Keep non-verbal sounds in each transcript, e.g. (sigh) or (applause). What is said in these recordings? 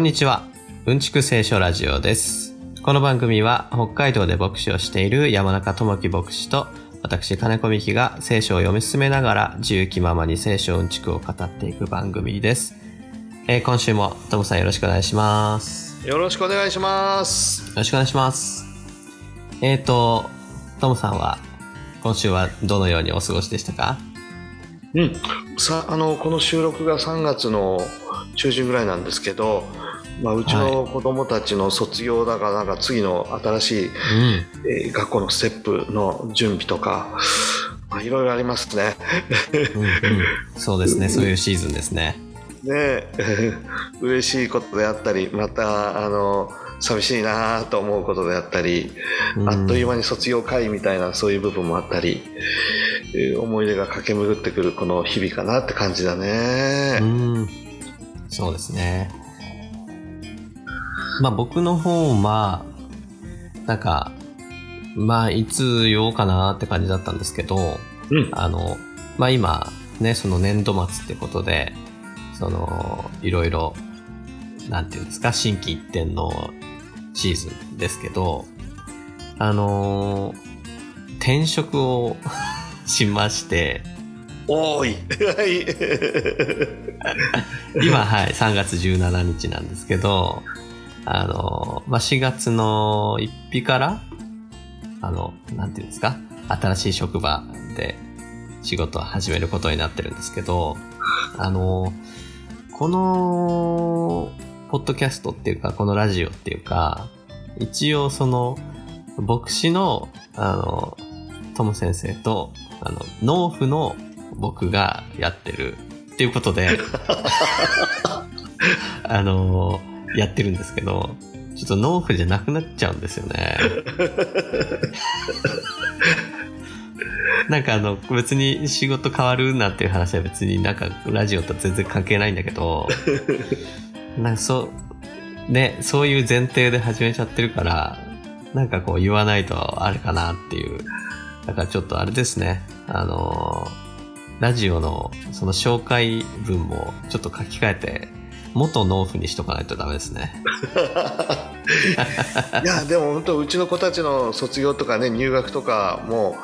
こんにちは。うんちく聖書ラジオです。この番組は北海道で牧師をしている山中智樹牧師と私金子美希が聖書を読み進めながら自由気ままに聖書うんちくを語っていく番組です。えー今週もトムさんよろしくお願いします。よろしくお願いします。よろしくお願いします。えっ、ー、と、トムさんは今週はどのようにお過ごしでしたか？うん、さあのこの収録が3月の中旬ぐらいなんですけど、まあ、うちの子供たちの卒業だからなんか次の新しい、うん。えー学校のステップの準備とか、まあ、いろいろありますね。うんうん、そうですね。そういうシーズンですね。ねえ (laughs) 嬉しいことであったりまたあの寂しいなと思うことであったり、うんあっという間に卒業会みたいなそういう部分もあったり、えー思い出が駆け巡ってくるこの日々かなって感じだね。うん。そうですね。まあ僕の方は、なんか、まあいつ言おうかなって感じだったんですけど、うん。あの、まあ今、ね、その年度末ってことで、その、いろいろ、なんていうんですか、新規一点のシーズンですけど、あのー転職を (laughs) しまして、おーい。はい。今、はい、3月17日なんですけど、あの、まあ、4月の1日から、あの、なんていうんですか、新しい職場で仕事を始めることになってるんですけど、あの、この、ポッドキャストっていうか、このラジオっていうか、一応その、牧師の、あの、トム先生と、あの、農夫の僕がやってるっていうことで、(laughs) あのやってるんですけど、ちょっと農夫じゃなくなっちゃうんですよね。(laughs) なんかあの、別に仕事変わるなんていう話は別になんかラジオと全然関係ないんだけど、なんかそう、ね、そういう前提で始めちゃってるから、なんかこう言わないとあれかなっていう。だからちょっとあれですね、あのラジオのその紹介文もちょっと書き換えて、元農夫にしとかないとダメですね。(laughs) いやでも本当うちの子たちの卒業とかね入学とかも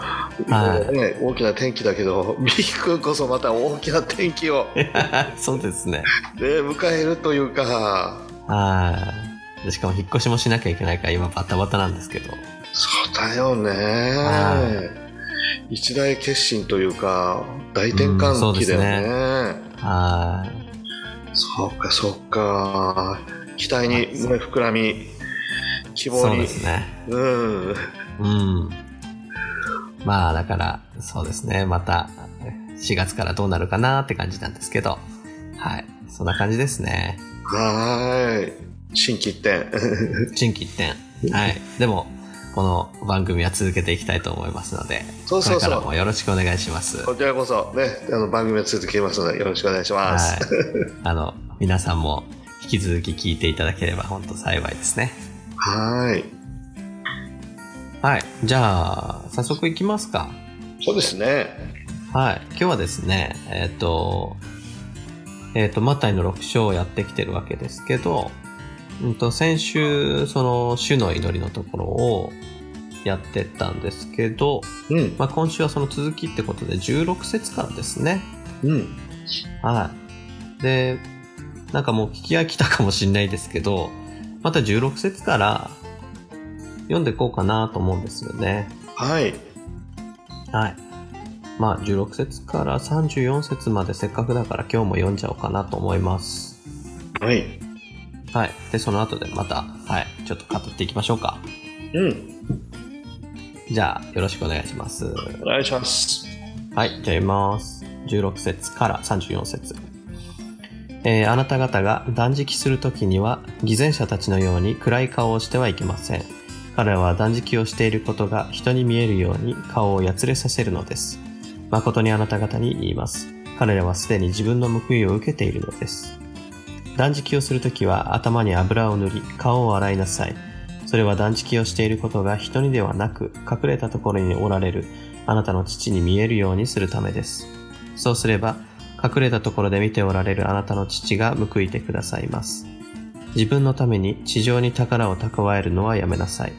う、はいね、大きな転機だけど (laughs) ミー君こそまた大きな転機を、(laughs) そうですね。ね、迎えるというかはい。でしかも引っ越しもしなきゃいけないから今バタバタなんですけど。そうだよねは一大決心というか大転換期だよね,、はい。そうかそうか期待に胸膨らみ希望そうにですね。うんうん。まあだから、そうですね。また4月からどうなるかなって感じなんですけど。はい。そんな感じですね。はーい心機一転新規一点。(laughs) はい。でも、この番組は続けていきたいと思いますので、そうそうそうこれからもよろしくお願いします。こちらこそねあの番組を続けますのでよろしくお願いします、はい。あの、皆さんも引き続き聞いていただければ本当幸いですね。はーいはい。じゃあ、早速いきますか。そうですねはい。今日はですね、えっ、と、えっ、と、マタイの6章をやってきてるわけですけど、うんと、先週、その、主の祈りのところをやってったんですけど、うんまあ、今週はその続きってことで16節からですね。うんはい。で、なんかもう聞き飽きたかもしれないですけど、また16節から読んでいこうかなと思うんですよね。はいはい。まあ、16節から34節までせっかくだから今日も読んじゃおうかなと思います。はいはい。で、その後でまた、はい、ちょっと語っていきましょうか。うんじゃあ、よろしくお願いします。お願いしますはい、じゃあ読みます。16節から34節えーあなた方が断食するときには、偽善者たちのように暗い顔をしてはいけません。彼らは断食をしていることが人に見えるように顔をやつれさせるのです。誠にあなた方に言います。彼らはすでに自分の報いを受けているのです。断食をするときは頭に油を塗り、顔を洗いなさい。それは断食をしていることが人にではなく、隠れたところにおられるあなたの父に見えるようにするためです。そうすれば、隠れたところで見ておられるあなたの父が報いてくださいます。自分のために地上に宝を蓄えるのはやめなさい。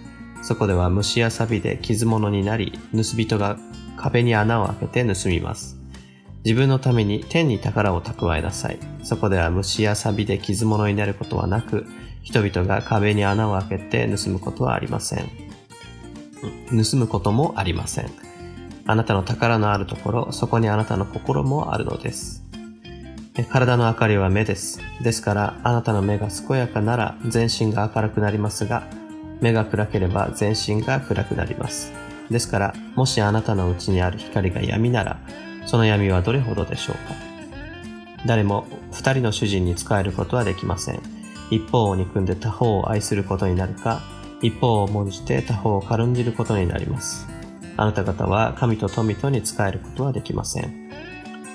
そこでは虫や錆で傷物になり、盗人が壁に穴を開けて盗みます。自分のために天に宝を蓄えなさい。そこでは虫や錆で傷物になることはなく、人々が壁に穴を開けて盗むことはありません。盗むこともありません。あなたの宝のあるところ、そこにあなたの心もあるのです。体の明かりは目です。ですから、あなたの目が健やかなら全身が明るくなりますが、目が暗ければ全身が暗くなります。ですから、もしあなたのうちにある光が闇なら、その闇はどれほどでしょうか誰も二人の主人に仕えることはできません。一方を憎んで他方を愛することになるか、一方を重んじて他方を軽んじることになります。あなた方は神と富とに仕えることはできません。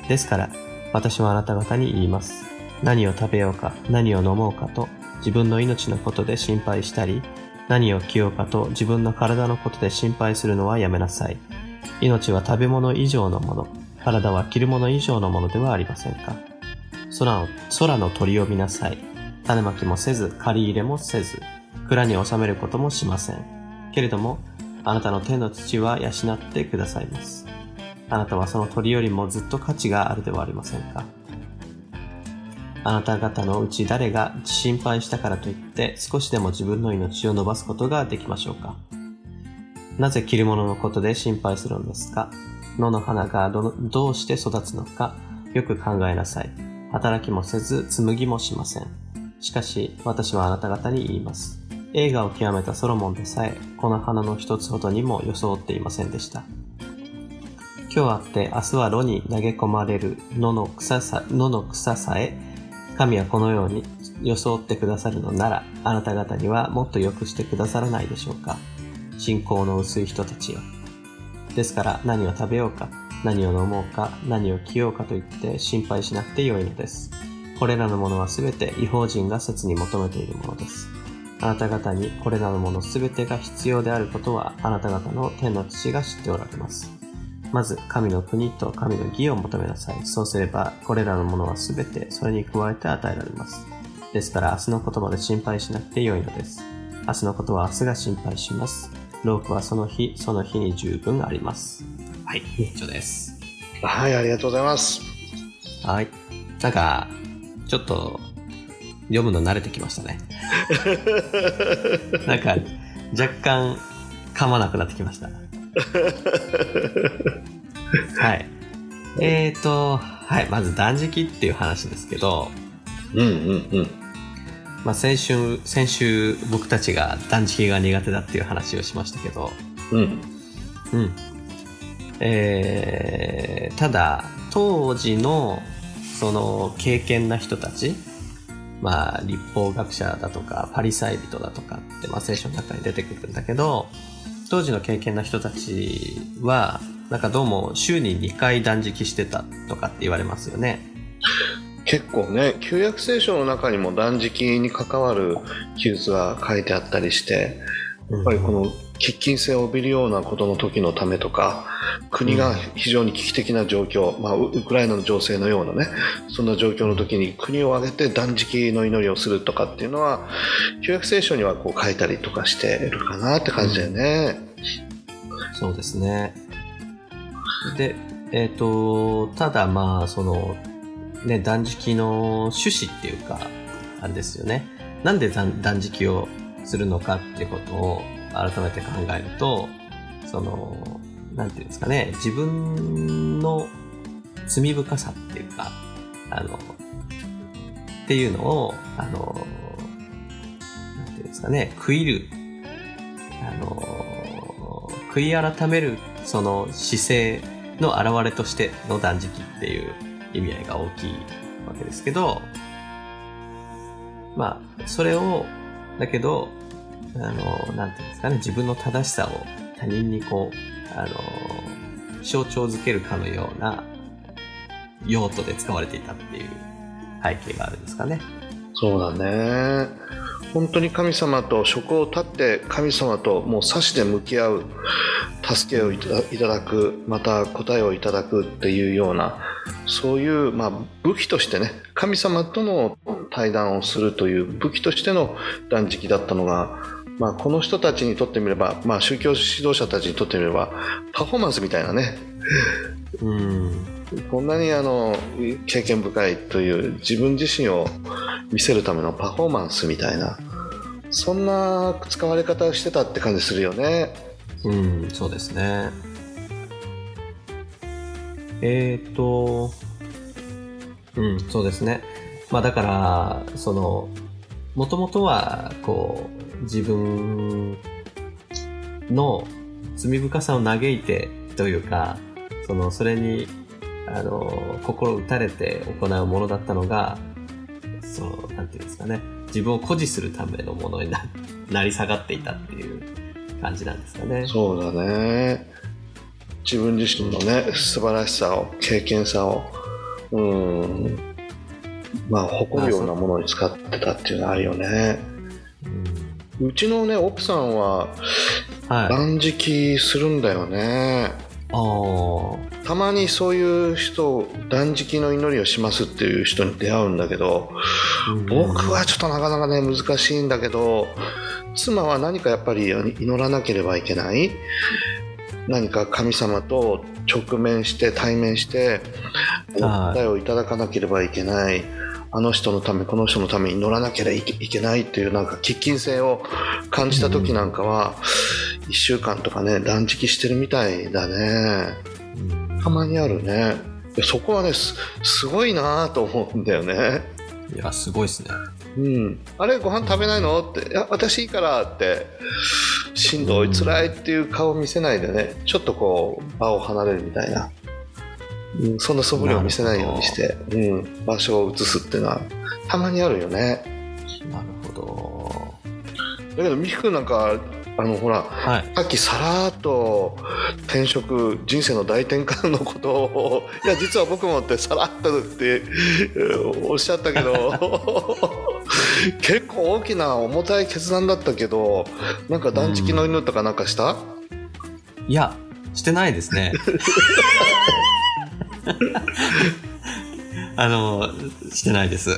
ですから、私はあなた方に言います。何を食べようか、何を飲もうかと、自分の命のことで心配したり、何を着ようかと自分の体のことで心配するのはやめなさい。命は食べ物以上のもの、体は着るもの以上のものではありませんか。空の空の鳥を見なさい。種まきもせず、借り入れもせず、蔵に収めることもしません。けれども、あなたの天の父は養ってくださいます。あなたはその鳥よりもずっと価値があるではありませんか。あなた方のうち誰が心配したからといって少しでも自分の命を伸ばすことができましょうかなぜ着るもののことで心配するのですか野の花がどどうして育つのかよく考えなさい。働きもせず紡ぎもしません。しかし私はあなた方に言います。映画を極めたソロモンでさえこの花の一つほどにも装っていませんでした。今日あって明日は炉に投げ込まれる野の草さ野の草さえ神はこのように装ってくださるのなら、あなた方にはもっと良くしてくださらないでしょうか。信仰の薄い人たちよ。ですから何を食べようか、何を飲もうか、何を着ようかと言って心配しなくてよいのです。これらのものはすべて違法人が切に求めているものです。あなた方にこれらのものすべてが必要であることはあなた方の天の父が知っておられます。まず神の国と神の義を求めなさい。そうすれば、これらのものはすべてそれに加えて与えられます。ですから明日のことまで心配しなくてよいのです。明日のことは明日が心配します。ロークはその日、その日に十分あります。はい、(laughs) 以上です。はい、ありがとうございます。はい。なんか、ちょっと、読むの慣れてきましたね。(laughs) なんか、若干、噛まなくなってきました。(laughs) はい。えっ、ー、と、はい、まず断食っていう話ですけど、うんうんうん。まあ先週、先週僕たちが断食が苦手だっていう話をしましたけど、うん。うん。えー、ただ、当時の、その、経験な人たち、まあ、立法学者だとか、パリサイ人だとかって、まあ、聖書の中に出てくるんだけど、当時の経験な人たちは、なんかどうも週に2回断食してたとかって言われますよね。結構ね、旧約聖書の中にも断食に関わる記述が書いてあったりして、やっぱりこの喫緊性を帯びるようなことの時のためとか国が非常に危機的な状況、まあ、ウクライナの情勢のようなねそんな状況の時に国を挙げて断食の祈りをするとかっていうのは旧約聖書にはこう書いたりとかしてるかなって感じだよね。うん、そうですね。で、えっ、ー、とただまあそのね断食の趣旨っていうかあれですよね。なんで断食をするのかってことを改めて考えると、その、なんていうんですかね、自分の罪深さっていうか、あの、っていうのを、あの、なんていうんですかね、食いる、あの、悔い改めるその姿勢の表れとしての断食っていう意味合いが大きいわけですけど、まあ、それをだけど、あの、なんていうんですかね、自分の正しさを他人にこう、あの、象徴づけるかのような用途で使われていたっていう背景があるんですかね。そうだね。本当に神様と職を立って神様ともう差しで向き合う助けをいただくまた答えをいただくっていうようなそういう、まあ、武器としてね神様との対談をするという武器としての断食だったのが、まあ、この人たちにとってみれば、まあ、宗教指導者たちにとってみればパフォーマンスみたいなねうん。こんなにあの経験深いという自分自身を見せるためのパフォーマンスみたいなそんな使われ方をしてたって感じするよね。うん、そうですね。えっ、ー、と、うん、そうですね。まあだから、その、もともとは、こう、自分の罪深さを嘆いてというか、その、それに、あの、心打たれて行うものだったのが、そう、なんていうんですかね。自分を誇示するためのものにな (laughs) なり下がっていたっていう感じなんですかね。そうだね自分自身のね素晴らしさを経験さをうんまあ誇るようなものに使ってたっていうのはあるよねうんうちのね奥さんははい。断食するんだよね。ああ。たまにそういう人断食の祈りをしますっていう人に出会うんだけど僕はちょっとなかなかね難しいんだけど妻は何かやっぱり祈らなければいけない？何か神様と直面して対面してはい。答えをいただかなければいけないあの人のためこの人のために祈らなければいけないっていうなんか喫緊性を感じた時なんかは1週間とかね断食してるみたいだね。うん。たまにあるね。そこはねすすごいなと思うんだよね。いや、すごいですね。うん、あれご飯食べないの？って「いや私いいから」って。しんどい辛いっていう顔を見せないでね。ちょっとこう場を離れるみたいな、うん、そんな素振りを見せないようにして、うん、場所を移すっていうのはたまにあるよねなるほだけど美樹君なんかあのほらど。はい。さっきさらっと転職人生の大転換のことをいや実は僕もってさらっとってえーおっしゃったけど (laughs) 結構大きな重たい決断だったけどなんか断食の犬とかなんかした、いや、してないですね。(laughs) あの、してないです。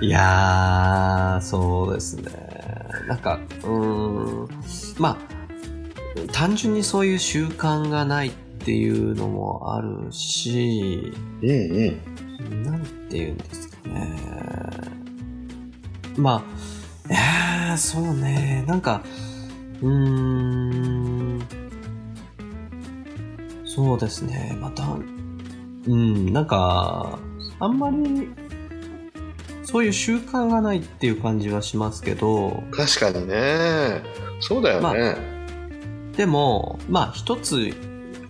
いやー、そうですね。なんか、うーん、まあ、単純にそういう習慣がないっていうのもあるし、うんうんなんて言うんですかね。まあ、えー、そうね。なんか、うーん、そうですね。また、うん、なんか、あんまり、そういう習慣がないっていう感じはしますけど、確かにね。そうだよね、までも、まあ一つ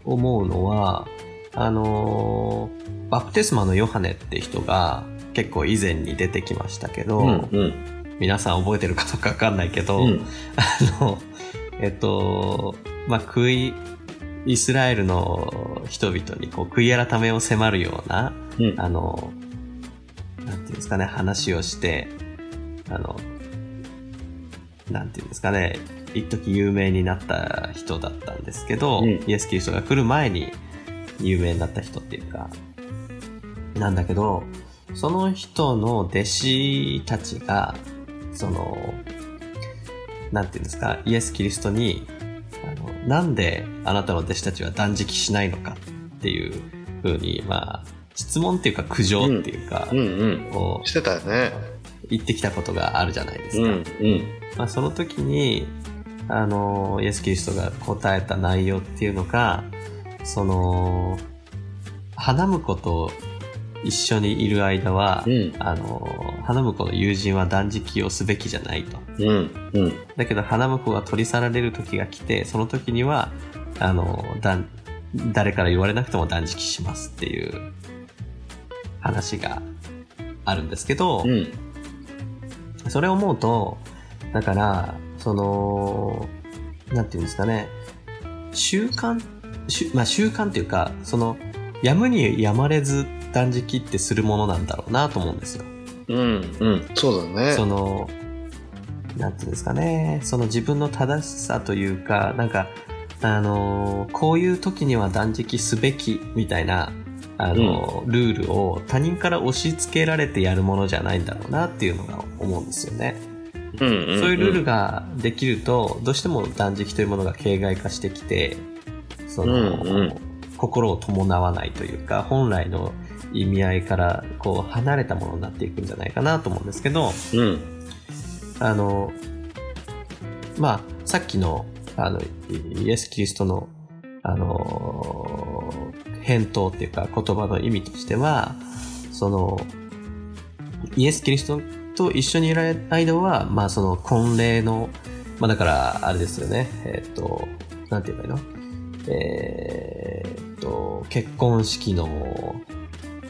思うのは、あのーバプテスマのヨハネって人が結構以前に出てきましたけど、うんうん。皆さん覚えてるかどうかわかんないけど、うん。あの、えっと、まあ、食い、イスラエルの人々にこう悔い改めを迫るような、うん。あの、なんていうんですかね、話をして、あの、なんていうんですかね、一時有名になった人だったんですけど、うん。イエス・キリストが来る前に有名になった人っていうか、なんだけど、その人の弟子たちが、その、なんていうんですか、イエス・キリストに、なんであなたの弟子たちは断食しないのかっていうふうに、まあ、質問っていうか苦情っていうか、うん。うんこしてたよね。う言ってきたことがあるじゃないですか。うんうん。まあ、その時に、あの、イエス・キリストが答えた内容っていうのが、その、花婿と一緒にいる間は、うん。あの、花婿の友人は断食をすべきじゃないと。うんうん。だけど花婿が取り去られる時が来て、その時には、あの、だ誰から言われなくても断食しますっていう話があるんですけど、うん。それを思うと、だから、その、なんていうんですかね、習慣、まあ習慣っていうか、その、やむにやまれず断食ってするものなんだろうなと思うんですよ。うんうん。そうだね。その、なんていうんですかね、その自分の正しさというか、なんか、あの、こういう時には断食すべきみたいな、あの、ルールを他人から押し付けられてやるものじゃないんだろうなっていうのが思うんですよね。うんうんうん。そういうルールができると、どうしても断食というものが形骸化してきて、その、うんうん。心を伴わないというか、本来の意味合いからこう離れたものになっていくんじゃないかなと思うんですけど、うんあの、まあ、さっきの、あの、イエス・キリストの、あの、返答っていうか言葉の意味としては、その、イエス・キリストと一緒にいられる間は、まあ、その婚礼の、まあ、だから、あれですよね、えっと、なんて言えばいいの？えーっと、結婚式の、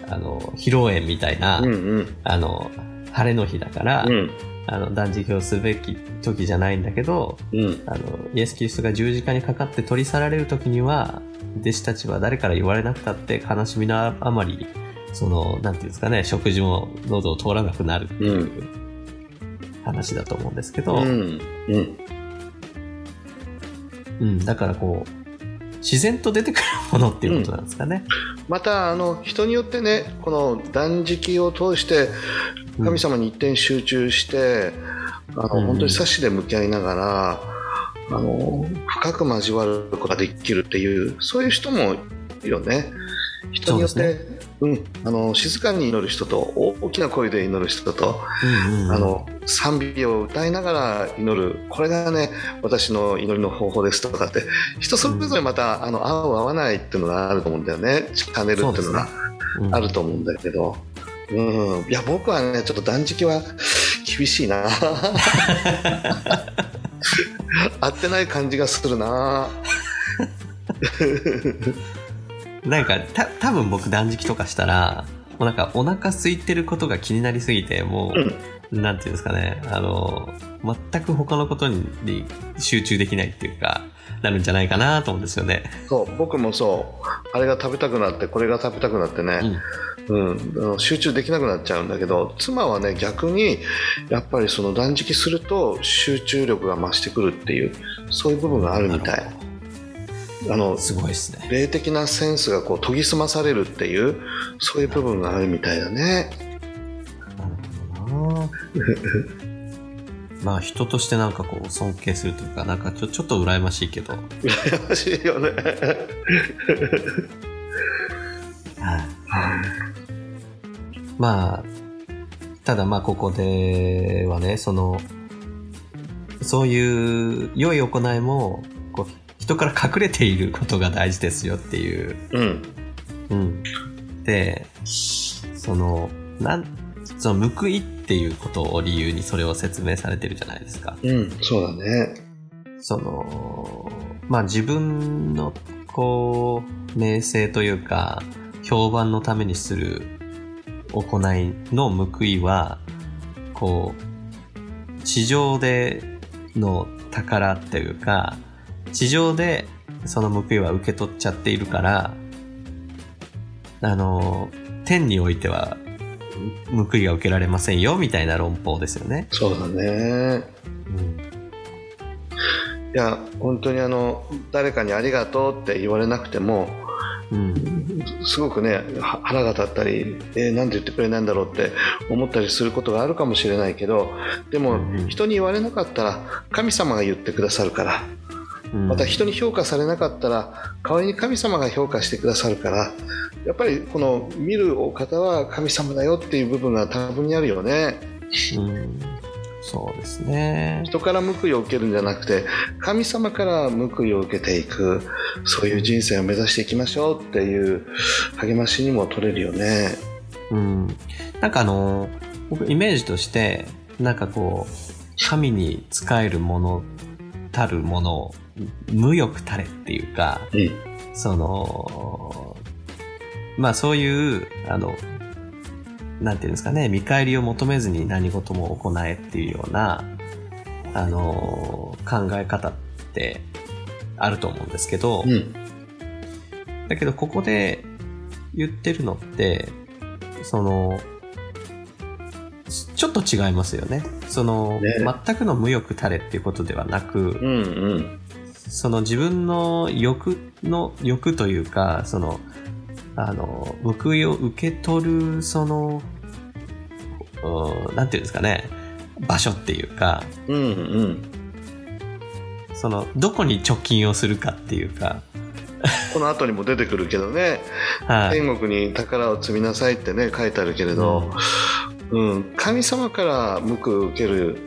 あの、披露宴みたいな、うんうん。あの、晴れの日だから、うん。あの、断食をすべき時じゃないんだけど、うん。あの、イエス・キリストが十字架にかかって取り去られる時には、弟子たちは誰から言われなくたって悲しみのあまり、その、なんていうんですかね、食事も喉を通らなくなるっていう話だと思うんですけど、うん。うん。うん、だからこう、自然と出てくるものっていうことなんですかね。またあの人によってねこの断食を通して神様に一点集中して、あのうん本当に差しで向き合いながらあの深く交わることができるっていうそういう人もいるよね。人によってそううん、あの静かに祈る人と大きな声で祈る人と、うんうんうん。あの賛美を歌いながら祈る。これがね私の祈りの方法ですとかって。人それぞれまた、あの合う合わないっていうのがあると思うんだよね。チャンネルっていうのがうん。あると思うんだけど、うん、いや僕はねちょっと断食は厳しいな。(laughs) 合ってない感じがするななんか、た、多分僕断食とかしたら、もうなんかお腹空いてることが気になりすぎて、もう、なんていうんですかね、あの、全く他のことに集中できないっていうか、なるんじゃないかなと思うんですよね。そう僕もそう。あれが食べたくなってこれが食べたくなってね、うん。あの集中できなくなっちゃうんだけど妻はね逆にやっぱりその断食すると集中力が増してくるっていうそういう部分があるみたいあのすごいですね。霊的なセンスがこう研ぎ澄まされるっていうそういう部分があるみたいだね。なるほどな。(laughs) まあ人としてなんかこう尊敬するというか、なんかちょちょっと羨ましいけど、羨ましいよね。まあ、ただまあここではね、その、そういう良い行いも、人から隠れていることが大事ですよっていう。うんうん。で、その、なん、その報いっていうことを理由にそれを説明されてるじゃないですか。うんそうだねその、まあ自分の、こう、名声というか、評判のためにする行いの報いは、こう、地上での宝っていうか、地上でその報いは受け取っちゃっているから、あの、天においては報いが受けられませんよ、みたいな論法ですよね。そうだねうんいや本当にあの誰かにありがとうって言われなくてもうん。すごくねは腹が立ったり、えーなんで言ってくれないんだろうって思ったりすることがあるかもしれないけどでも人に言われなかったら神様が言ってくださるからうんまた人に評価されなかったら代わりに神様が評価してくださるからやっぱりこの見るお方は神様だよっていう部分が多分にあるよねうんそうですね。人から報いを受けるんじゃなくて神様から報いを受けていくそういう人生を目指していきましょうっていう励ましにも取れるよねうん。なんかあの、僕イメージとして、なんかこう、神に仕えるものたるものを無欲たれっていうか、うん。その、まあそういう、あの、なんていうんですかね、見返りを求めずに何事も行えっていうような、あの、考え方ってあると思うんですけど、うん。だけどここで言ってるのって、その、ちょっと違いますよね。その、ね。全くの無欲たれっていうことではなく、うんうんその自分の欲の、欲というか、その、あの、報いを受け取る、その、うんなんていうんですかね、場所っていうか、うんうん。その、どこに貯金をするかっていうか、この後にも出てくるけどね、(laughs) はい。天国に宝を積みなさいってね、書いてあるけれど、うん、神様から報いを受ける、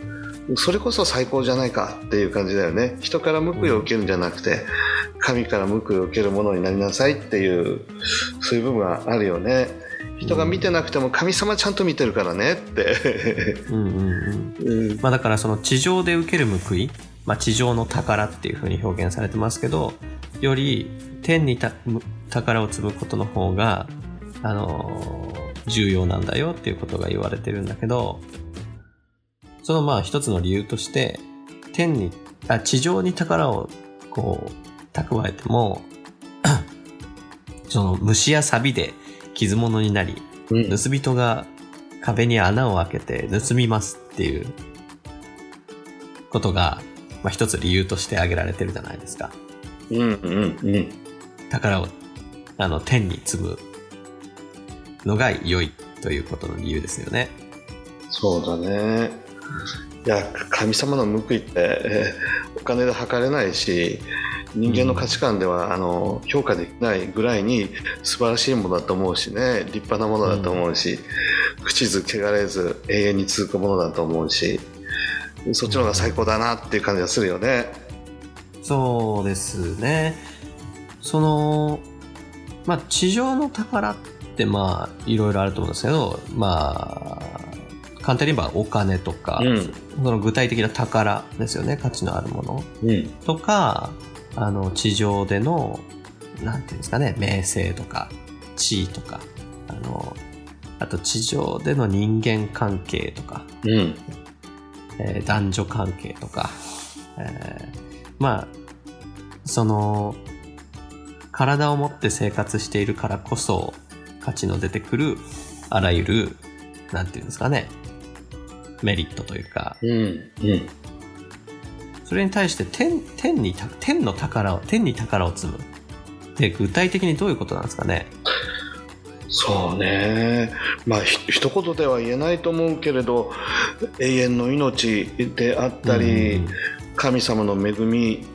それこそ最高じゃないかっていう感じだよね。人から報いを受けるんじゃなくて、神から報いを受けるものになりなさいっていう、そういう部分があるよね。人が見てなくても神様ちゃんと見てるからねって。うんうんうん。うんまあだからその地上で受ける報い、まあ地上の宝っていうふうに表現されてますけど、より天に宝を積むことの方が、あのー重要なんだよっていうことが言われてるんだけど、そのまあ一つの理由として、天に、あ、地上に宝をこう蓄えても、(clears throat) その虫や錆で傷物になり、うん盗人が壁に穴を開けて盗みますっていうことが、まあ、一つ理由として挙げられてるじゃないですか。うんうんうん。宝をあの天に積むのが良いということの理由ですよね。そうだね。いや、神様の報いって、えーお金で測れないし、人間の価値観では、あの評価できないぐらいに素晴らしいものだと思うしね、立派なものだと思うし、口ず汚れず永遠に続くものだと思うし、そっちの方が最高だなっていう感じがするよね。そうですね。その、まあ地上の宝ってまあいろいろあると思うんですけど、まあ簡単に言えばお金とか、うんその具体的な宝ですよね、価値のあるもの。うん。とか、あの、地上での、なんていうんですかね、名声とか、地位とか、あの、あと地上での人間関係とか、うん。えー男女関係とか、えーまあ、その、体を持って生活しているからこそ、価値の出てくる、あらゆる、なんていうんですかね、メリットというか、うん。うん。それに対して天天にた天の宝を天に宝を積むって具体的にどういうことなんですかね？そうね。まあ、ひ一言では言えないと思うけれど、永遠の命であったり、うん神様の恵み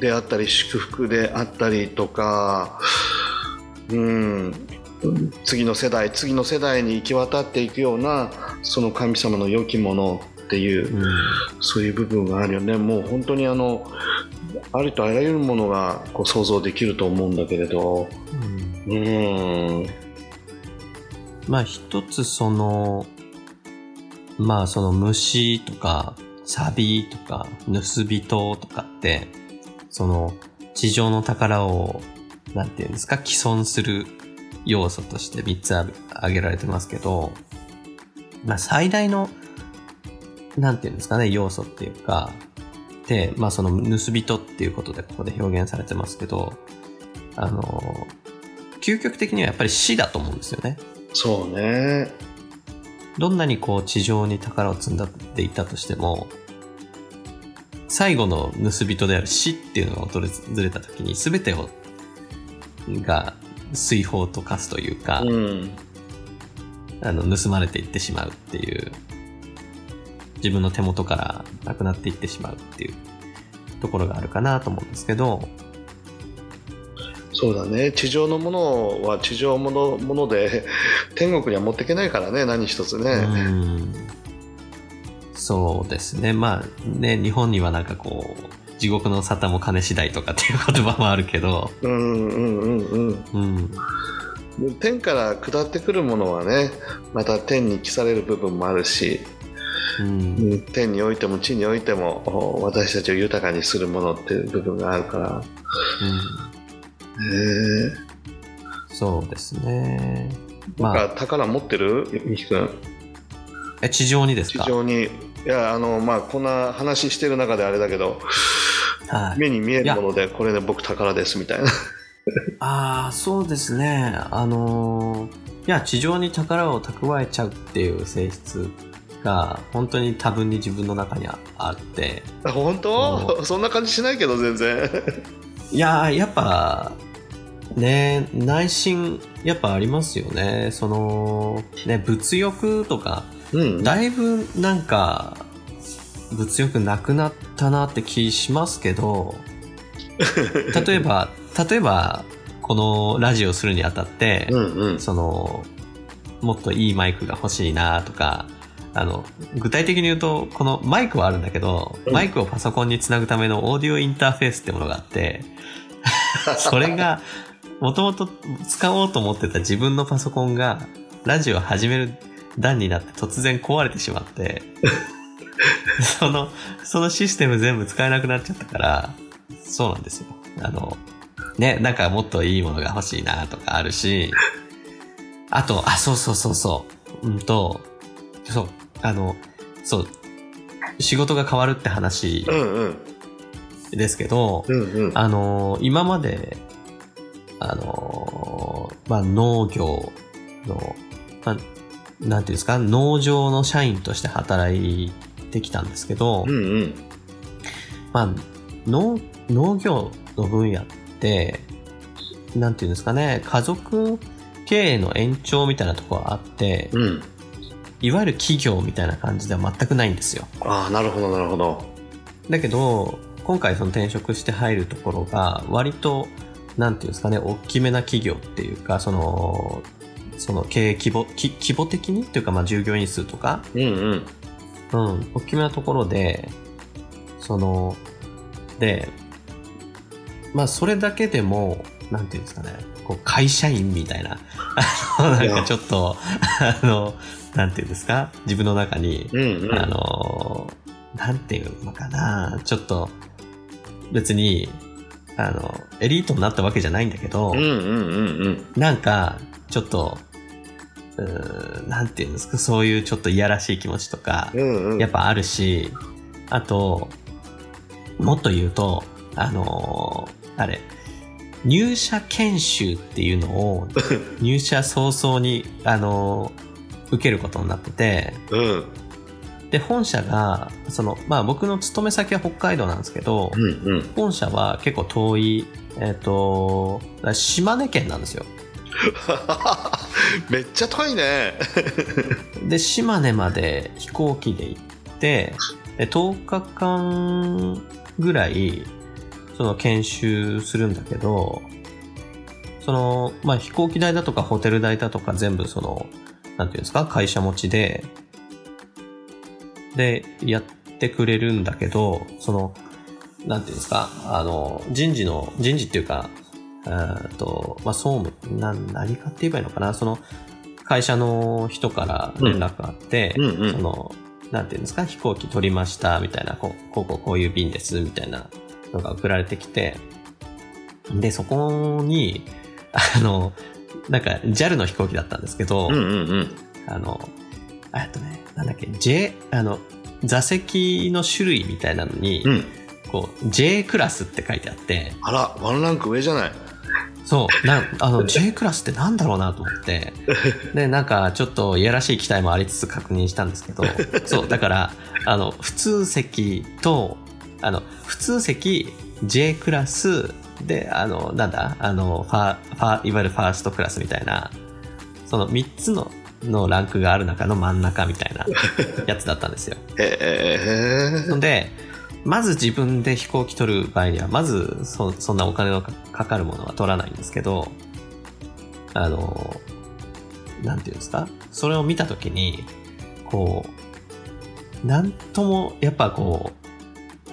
であったり祝福であったりとか、うん、次の世代次の世代に行き渡っていくようなその神様の良きものっていう、うん。そういう部分があるよね。もう本当にあのありとあらゆるものがこう想像できると思うんだけれど。うん。うん。まあ一つそのまあその虫とかサビとか盗人とかってその地上の宝をなんていうんですか既存する要素として3つ挙げられてますけど、まあ最大のなんていうんですかね要素っていうかでまあその盗人っていうことでここで表現されてますけどあの究極的にはやっぱり死だと思うんですよね。そうねどんなにこう地上に宝を積んだっていたとしても、最後の盗人である死っていうのが訪れた時に全てを、が水泡と化すというか、うんあの、盗まれていってしまうっていう、自分の手元からなくなっていってしまうっていうところがあるかなと思うんですけど、そうだね。地上のものは地上ものもので (laughs) 天国には持っていけないからね何一つね、うん。そうですね。まあね、日本にはなんかこう、地獄の沙汰も金次第とかっていう言葉もあるけど、うんうんうんうん。うん。天から下ってくるものはねまた天に帰される部分もあるし、うん。うん天においても地においてもお私たちを豊かにするものっていう部分があるから。へえそうですね。なんまあ、か宝持ってる？みきくん。え、地上にですか？地上に。いやあのまあこんな話してる中であれだけどはい。目に見えるものでこれで僕宝ですみたいな (laughs) ああ、そうですね。あのーいや、地上に宝を蓄えちゃうっていう性質が本当に多分に自分の中にああって。あ本当？そんな感じしないけど全然。いやーやっぱね内心やっぱありますよね。そのね物欲とかうん。だいぶなんか物欲なくなったなって気しますけど (laughs) 例えば例えばこのラジオするにあたって、うんうん。そのもっといいマイクが欲しいなとかあの具体的に言うとこのマイクはあるんだけど、うん。マイクをパソコンにつなぐためのオーディオインターフェースってものがあって (laughs) それがもともと使おうと思ってた自分のパソコンがラジオを始める段になって突然壊れてしまって (laughs) そのそのシステム全部使えなくなっちゃったからそうなんですよ。あのねなんかもっといいものが欲しいなとかあるし。あとあそうそうそうそう。うんとそうあのそう仕事が変わるって話ですけど、うんうん。あのー今まで、あのーまあ、農業の、まあ、なんていうんですか、農場の社員として働いてきたんですけど、うんうん。まあ、農、農業の分野って、なんていうんですかね、家族経営の延長みたいなところがあって、うん。いわゆる企業みたいな感じでは全くないんですよ。ああなるほどなるほど。だけど今回その転職して入るところが割となんていうんですかね大きめな企業っていうかそのその経営規模き規模的にっていうかまあ従業員数とか、うんうん。うん、大きめなところでそのでまあそれだけでもなんていうんですかねこう会社員みたいななんかちょっとあのなんていうんですか自分の中にうんうん。あのー、なんていうのかな、ちょっと、別に、あの、エリートになったわけじゃないんだけど、うんうんうんうん。なんか、ちょっと、うなんていうんですか、そういうちょっといやらしい気持ちとか、うんうん。やっぱあるし、あと、もっと言うと、あのーあれ、入社研修っていうのを入社早々に、あのー受けることになってて、うん。で、本社が、その、まあ僕の勤め先は北海道なんですけど、うんうん。本社は結構遠い、えっ、と、島根県なんですよ。(laughs) めっちゃ遠いね。で、島根まで飛行機で行って、で10日間ぐらい、その研修するんだけど、その、まあ飛行機代だとかホテル代だとか全部その、なんていうんですか、会社持ちで、で、やってくれるんだけど、その、なんていうんですか、あの、人事の、人事っていうか、えーっと、まあ、総務、な、何かって言えばいいのかな、その、会社の人から連絡があって、うんうんその、なんていうんですか、飛行機取りました、みたいな、こうこうこういう便です、みたいなのが送られてきて、で、そこに、あの、なんか JAL の飛行機だったんですけど、うんうんうん。あの、あえっとね、なんだっけ、J、あの、座席の種類みたいなのに、うん。こう、J クラスって書いてあって、あらワンランク上じゃない。そう、なあの、J クラスってなんだろうなと思って、(laughs) で、なんかちょっといやらしい期待もありつつ確認したんですけど、(laughs) そう、だから、あの、普通席と、あの、普通席、J クラス、で、あの、なんだ、あの、ファー、ファー、いわゆるファーストクラスみたいな、その3つの、のランクがある中の真ん中みたいな (laughs) やつだったんですよ。へえので、まず自分で飛行機取る場合には、まずそそんなお金のかかかるものは取らないんですけど、あの、なんていうんですか？それを見たときに、こう、なんとも、やっぱこう、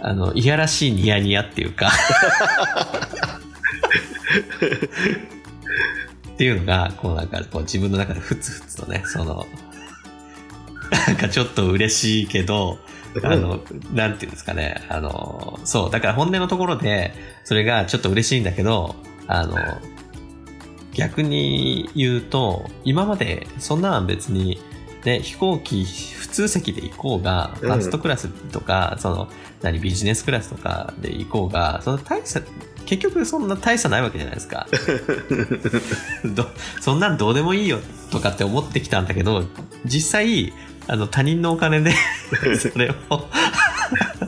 あの、いやらしいニヤニヤっていうか、(laughs) っていうのが、こうなんかこう自分の中でふつふつとね、その、なんかちょっと嬉しいけど、あの、なんていうんですかね。あの、そう。だから本音のところで、それがちょっと嬉しいんだけど、あの、逆に言うと、今までそんなん別に、ね、飛行機普通席で行こうが、フうんァーストクラスとか、その、何、ビジネスクラスとかで行こうが、その大差、結局そんな大差ないわけじゃないですか。(laughs) どそんなんどうでもいいよとかって思ってきたんだけど、実際、あの、他人のお金で (laughs) それを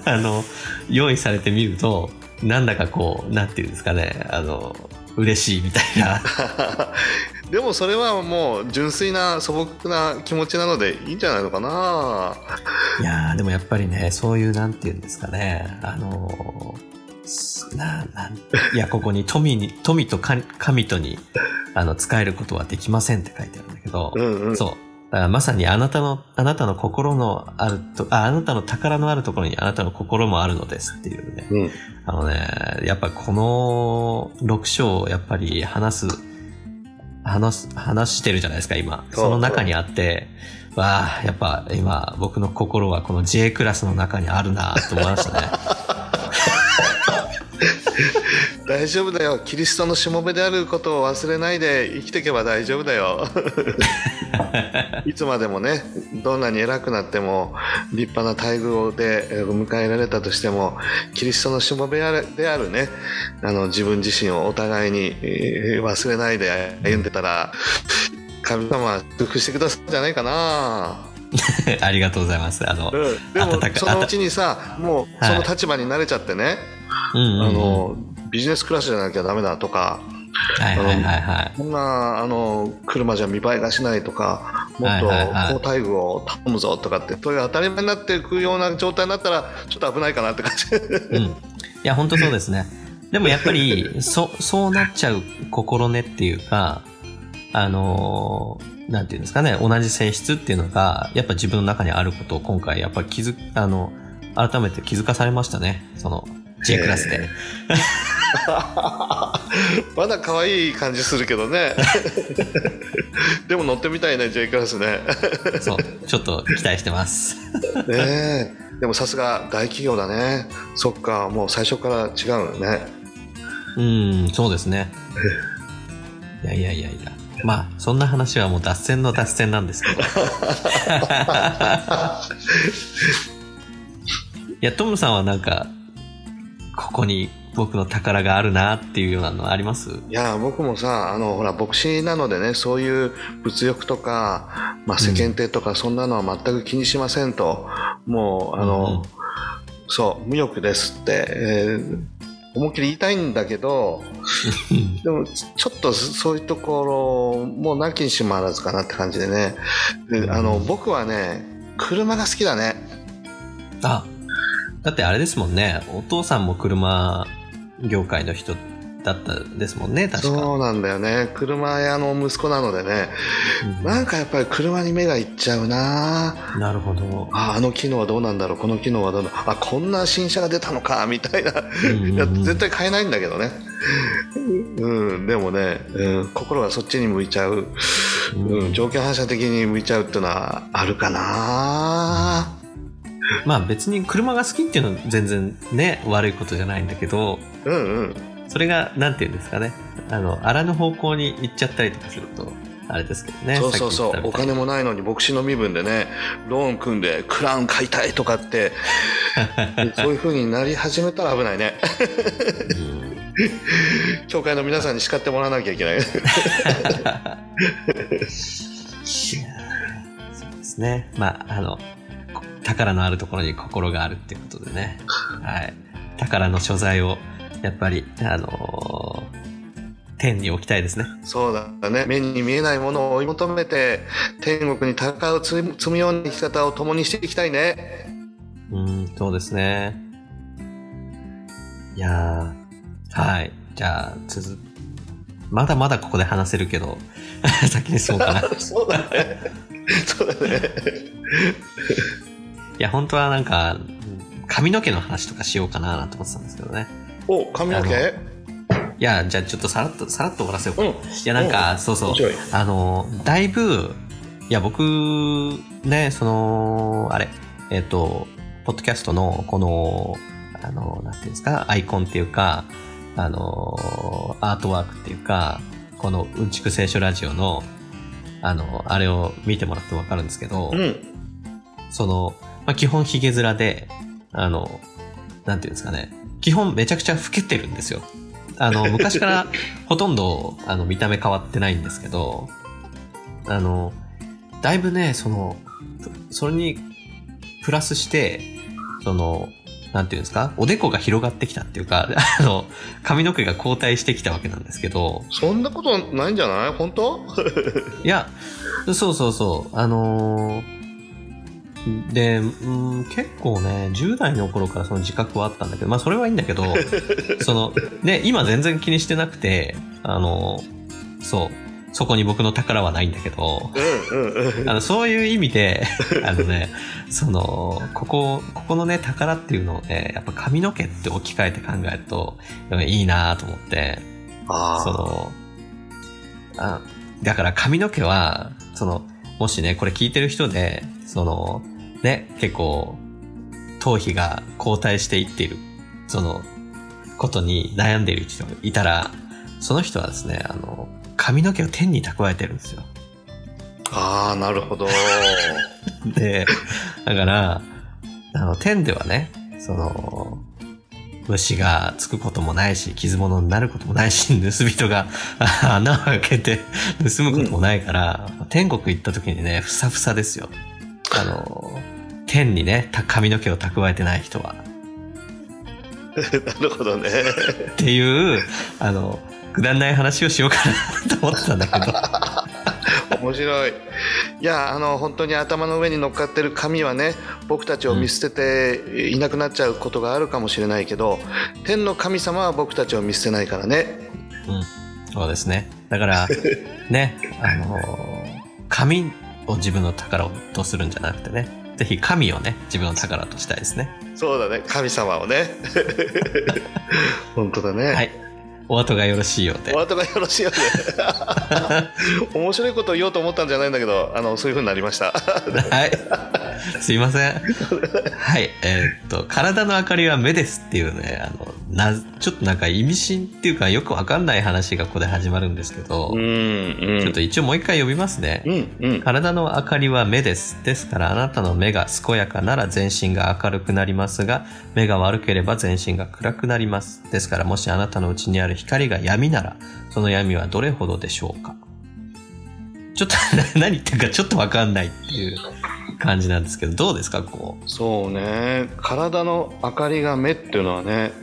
あの、用意されてみると、なんだかこう、なんていうんですかね、あの、嬉しいみたいな。(laughs) でもそれはもう純粋な素朴な気持ちなのでいいんじゃないのかないやーでもやっぱりね、そういうなんていうんですかね、あのーな、なん、いや、ここに富に、富と神神とに、あの、使えることはできませんって書いてあるんだけど、うんうんそう。だからまさにあなたの、あなたの心のあると、あ、あなたの宝のあるところにあなたの心もあるのですっていうね。うんあのね、やっぱこの6章をやっぱり話す、話す、話してるじゃないですか、今。その中にあって、わあ、やっぱ今僕の心はこの J クラスの中にあるなと思いましたね。(laughs) 大丈夫だよキリストのしもべであることを忘れないで生きていけば大丈夫だよ (laughs) いつまでもねどんなに偉くなっても立派な待遇でえー迎えられたとしてもキリストのしもべであるねあの自分自身をお互いにえー忘れないで歩んでたら神様は祝福してくださるんじゃないかな (laughs) ありがとうございます。あの、うん、でもそのうちにさもうその立場に慣れちゃってね、うんうんうんあのビジネスクラスじゃなきゃダメだとかはいはいはいはい。こんなあの車じゃ見栄えがしないとかもっとはいはいはい高待遇を頼むぞとかってそういう当たり前になっていくような状態になったらちょっと危ないかなって感じうん。いや、本当そうですね。でもやっぱり、(laughs) そ、そうなっちゃう心根っていうか、あのーなんていうんですかね、同じ性質っていうのが、やっぱ自分の中にあることを今回、やっぱ気づ、あの、改めて気づかされましたね。その、J クラスで。(laughs) まだ可愛い感じするけどね (laughs) でも乗ってみたいね J クラスねそう、ちょっと期待してます。ねえでもさすが大企業だねそっかもう最初から違うのねうん、そうですね。いやいやいやいや。まあ、そんな話はもう脱線の脱線なんですけど。(laughs) いや、トムさんはなんか、ここに僕の宝があるなっていうようなのあります？いや僕もさあのほら牧師なのでねそういう物欲とか、まあ、世間体とかそんなのは全く気にしませんと、もうあの、うんそう無欲ですって、えー思いっきり言いたいんだけど (laughs) でもちょっとそういうところもうなきにしもあらずかなって感じでね。であの僕はね車が好きだね。あ、だってあれですもんね。お父さんも車業界の人だったですもんね、確か。そうなんだよね。車屋の息子なのでね。うん。なんかやっぱり車に目がいっちゃうな。なるほど。ああの機能はどうなんだろう。この機能はどうなんあこんな新車が出たのか。みたいな、うんうん絶対買えないんだけどね。うんでもね、うん、心がそっちに向いちゃう、うん、条件反射的に向いちゃうっていうのはあるかな (laughs) まあ別に車が好きっていうのは全然ね、悪いことじゃないんだけど、うんうんそれが、なんていうんですかね。あの、あらぬ方向に行っちゃったりとかすると、あれですけどね。そうそうそうお金もないのに牧師の身分でねローン組んでクラウン買いたいとかって (laughs) そういう風になり始めたら危ないねに教会の皆さんに叱ってもらわなきゃいけない (laughs) そうですね。まあ、あの、こ宝のあるところに心があるっていうことでね。はい。宝の所在を、やっぱり、あのー天に置きたいですね。そうだね目に見えないものを追い求めて天国に高を積むような生き方を共にしていきたいねうん、そうですね。いやーはい。じゃあ、続まだまだここで話せるけど、(laughs) 先に進もうかな。い (laughs) そうだねそうだねや、本当はなんか、髪の毛の話とかしようかななんて思ってたんですけどね。お髪の毛？いや、じゃあちょっとさらっと、さらっと終わらせようか。うんいや、なんか、そうそう面。白いあの、だいぶ、いや、僕、ね、その、あれ、えっ、と、ポッドキャストの、この、あの、なんていうんですか、アイコンっていうか、あの、アートワークっていうか、この、うんちく聖書ラジオの、あの、あれを見てもらってわかるんですけど、うんその、まあ、基本ヒゲ面で、あの、なんていうんですかね、基本めちゃくちゃ老けてるんですよ。あの、(laughs) 昔からほとんど、あの、見た目変わってないんですけど、あの、だいぶね、その、それに、プラスして、その、なんていうんですか？おでこが広がってきたっていうか、(laughs) あの、髪の毛が後退してきたわけなんですけど、そんなことないんじゃない？本当？(laughs) いや、そうそうそう、あのーで、うん、結構ね、10代の頃からその自覚はあったんだけど、まあそれはいいんだけど、(laughs) その、ね、今全然気にしてなくて、あのーそう、そこに僕の宝はないんだけど、うんうんうん。あの、そういう意味で、(laughs) あのね、その、ここ、ここのね、宝っていうのをね、やっぱ髪の毛って置き換えて考えると、いいなと思って、ああ。その、あ、だから髪の毛は、その、もしね、これ聞いてる人で、その、ね、結構、頭皮が後退していっている、その、ことに悩んでいる人がいたら、その人はですね、あの、髪の毛を天に蓄えてるんですよ。ああ、なるほど。(laughs) で、だから、あの、天ではね、その、虫がつくこともないし、傷物になることもないし、(laughs) 盗人があ穴を開けて盗むこともないから、天国行った時にね、ふさふさですよ。あの、天にね、た髪の毛を蓄えてない人は。(laughs) なるほどね。っていう、あの、くだらない話をしようかなと思ってたんだけど。(laughs) 面白い。いや、あの、本当に頭の上に乗っかってる紙はね、僕たちを見捨てていなくなっちゃうことがあるかもしれないけど、天の神様は僕たちを見捨てないからね。うん。そうですね。だから、ね、あのー紙を自分の宝とするんじゃなくてね、ぜひ神をね、自分の宝としたいですね。そうだね、神様をね。(laughs) 本当だね。はい。お後がよろしいようでお。後がよろしいようで。(laughs) 面白いことを言おうと思ったんじゃないんだけど、あの、そういう風になりました。はい。すいません。はい。えーっと、体の明かりは目ですっていうね、あの、な、ちょっとなんか意味深っていうかよくわかんない話がここで始まるんですけど、うん、うん。ちょっと一応もう一回読みますね。うん、うん。体の明かりは目です。ですからあなたの目が健やかなら全身が明るくなりますが、目が悪ければ全身が暗くなります。ですからもしあなたのうちにある光が闇なら、その闇はどれほどでしょうかちょっと (laughs) 何言ってるかちょっとわかんないっていう感じなんですけど、どうですかこそうね。体の明かりが目っていうのはね、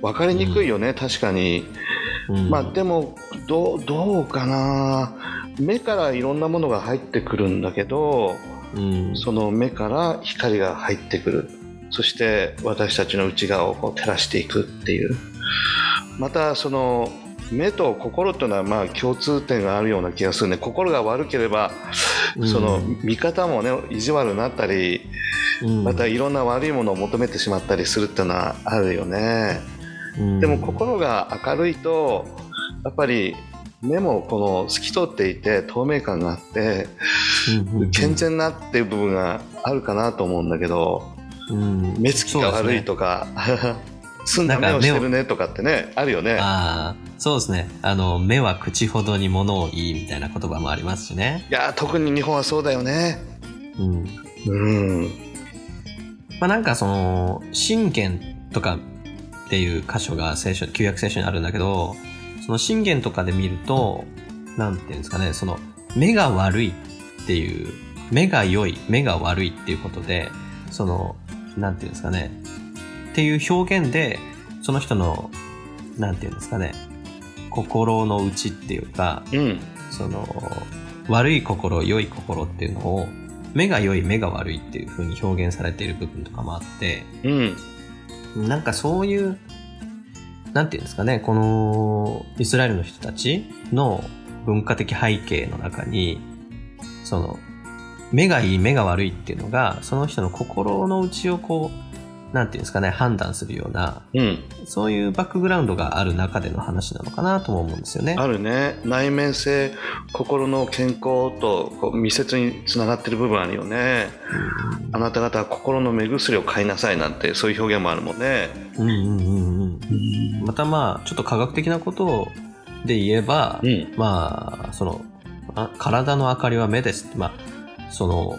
分かりにくいよね、確かに。う。うん、まあでも、どう、どうかな。目からいろんなものが入ってくるんだけど、うん、その目から光が入ってくる。そして私たちの内側をこう照らしていくっていう。またその目と心というのはまあ共通点があるような気がするね。心が悪ければ、その見方もね、意地悪になったり、うん、またいろんな悪いものを求めてしまったりするっていうのはあるよね。うん。でも心が明るいと、やっぱり目もこの透き通っていて透明感があって、健全なっていう部分があるかなと思うんだけど、うん。目つきが悪いとか、澄んだ目をしてるねとかってね、あるよね。ああ、そうですね。あの、目は口ほどに物を言いみたいな言葉もありますしね。いやー、特に日本はそうだよね。うん。うん。まあなんかその、信玄とかっていう箇所が聖書、旧約聖書にあるんだけど、その信玄とかで見ると、なんていうんですかね、その、目が悪いっていう、目が良い、目が悪いっていうことで、その、なんていうんですかね、っていう表現で、その人の、なんていうんですかね、心の内っていうか、うん。その、悪い心、良い心っていうのを、目が良い、目が悪いっていう風に表現されている部分とかもあって、うん。なんかそういう、なんていうんですかね、このイスラエルの人たちの文化的背景の中に、その、目がいい、目が悪いっていうのが、その人の心の内をこう、なんていうんですかね、判断するような、うん。そういうバックグラウンドがある中での話なのかなとも思うんですよね。あるね。内面性、心の健康とこう密接につながってる部分あるよね。あなた方は心の目薬を買いなさいなんて、そういう表現もあるもんね。うんうんうんうん。またまあ、ちょっと科学的なことで言えば、うん。まあ、その、あ体の明かりは目です。まあ、その、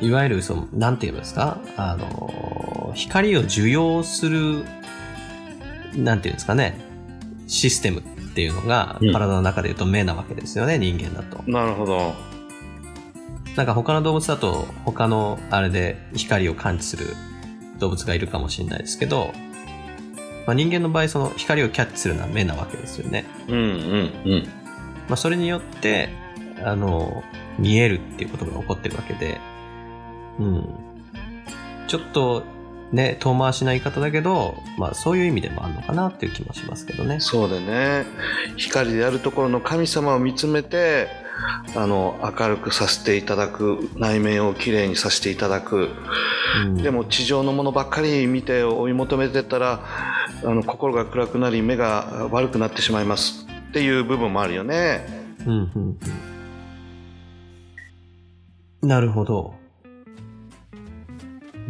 いわゆる、その、なんて言うんですか？あの、光を受容する、なんて言うんですかね、システムっていうのがうん、体の中で言うと目なわけですよね、人間だと。なるほど。なんか他の動物だと他のあれで光を感知する動物がいるかもしれないですけど、まあ、人間の場合その光をキャッチするのは目なわけですよね。うんうんうん。まあ、それによって、あの、見えるっていうことが起こってるわけで、うん。ちょっとね、遠回しな言い方だけど、まあそういう意味でもあるのかなっていう気もしますけどね。そうでね。光であるところの神様を見つめて、あの、明るくさせていただく、内面をきれいにさせていただく。うん、でも地上のものばっかり見て追い求めてたら、あの、心が暗くなり、目が悪くなってしまいます。っていう部分もあるよね。うん、うん、うん。なるほど。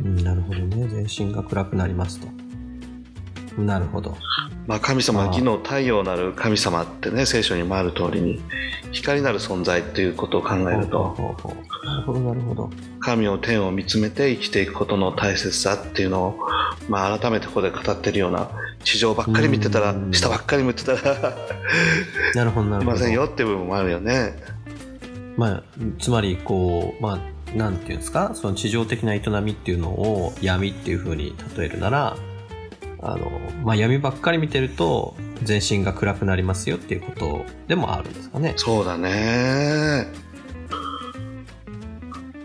うん、なるほどね。全身が暗くなりますと。なるほど。まあ神様は義の太陽なる神様ってね、聖書にもある通りに、光なる存在っていうことを考えると、なるほど、なるほど。神を天を見つめて生きていくことの大切さっていうのを、まあ改めてここで語ってるような、地上ばっかり見てたらう、ん下ばっかり見てたら、なるほど、なるほど。いませんよっていう部分もあるよね。まあ、つまり、こう、まあ、なんていうんですか、その地上的な営みっていうのを闇っていう風に例えるなら、あの、まあ、闇ばっかり見てると、全身が暗くなりますよっていうことでもあるんですかね。そうだね。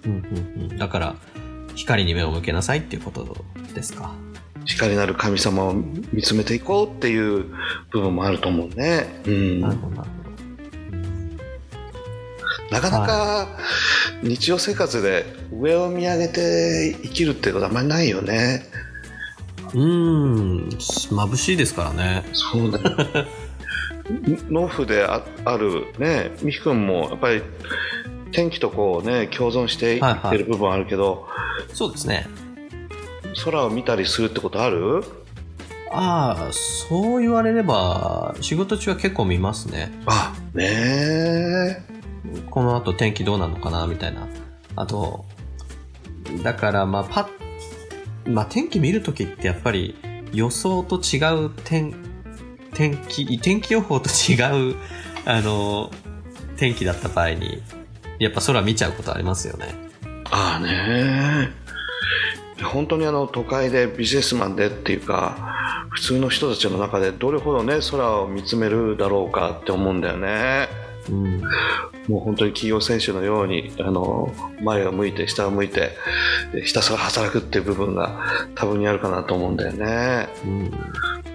うんうんうん。だから、光に目を向けなさいっていうことですか？光なる神様を見つめていこうっていう部分もあると思うね。うん。ななるほど、なるほど。うんかなか日常生活で上を見上げて生きるってことあんまりないよね。うーん、眩しいですからね。そうだよ。(laughs) 農夫でああるね、美樹君もやっぱり天気とこうね、共存していってる部分あるけど、そうですね。空を見たりするってことある？ああ、そう言われれば、仕事中は結構見ますね。あ、ねえ。この後天気どうなのかなみたいな。あと、だからまあパッ、まあ天気見るときってやっぱり予想と違う天、天気、天気予報と違う、(laughs) あの、天気だった場合に、やっぱ空見ちゃうことありますよね。ああねえ。本当にあの都会でビジネスマンでっていうか、普通の人たちの中でどれほどね、空を見つめるだろうかって思うんだよね。うん。もう本当に企業選手のようにあの前を向いて下を向いてでひたすら働くっていう部分が多分にあるかなと思うんだよね。うん。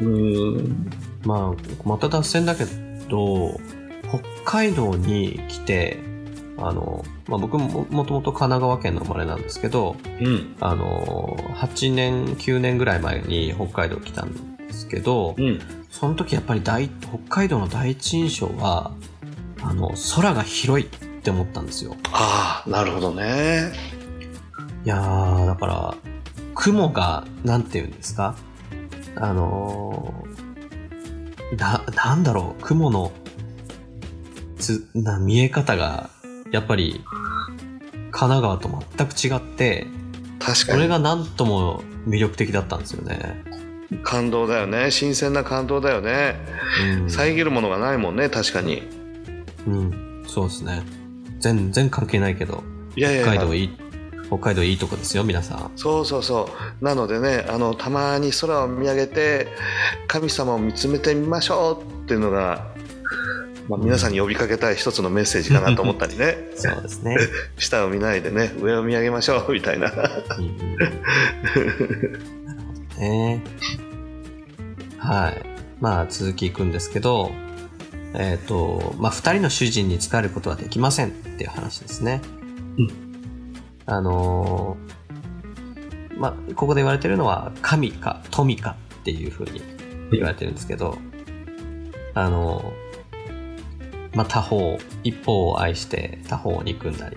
うんまあ、また脱線だけど、北海道に来て、あの、まあ、僕ももともと神奈川県の生まれなんですけど、うんあの、8年、9年ぐらい前に北海道来たんですけど、うんその時やっぱり大、北海道の第一印象は、あの、空が広いって思ったんですよ。ああなるほどね。いやー、だから、雲が、なんて言うんですか？あのーな、なんだろう、雲の、つ、な、見え方が、やっぱり、神奈川と全く違って、確かにこれがなんとも魅力的だったんですよね。感動だよね新鮮な感動だよね。うん。遮るものがないもんね確かに。うん、そうですね。全然関係ないけど、いやいや北海道いい、北海道いいとこですよ、皆さん。そうそうそうなのでねあのたまに空を見上げて神様を見つめてみましょうっていうのが、まあ、皆さんに呼びかけたい一つのメッセージかなと思ったりね (laughs) そうですね。(laughs) 下を見ないでね上を見上げましょうみたいな (laughs) なるほどね。はい。まあ、続きいくんですけど、えっ、と、まあ、二人の主人に仕えることはできませんっていう話ですね。うんあのーまあ、ここで言われてるのは、神か富かっていうふうに言われてるんですけど、あのーまあ、他方、一方を愛して他方を憎んだり、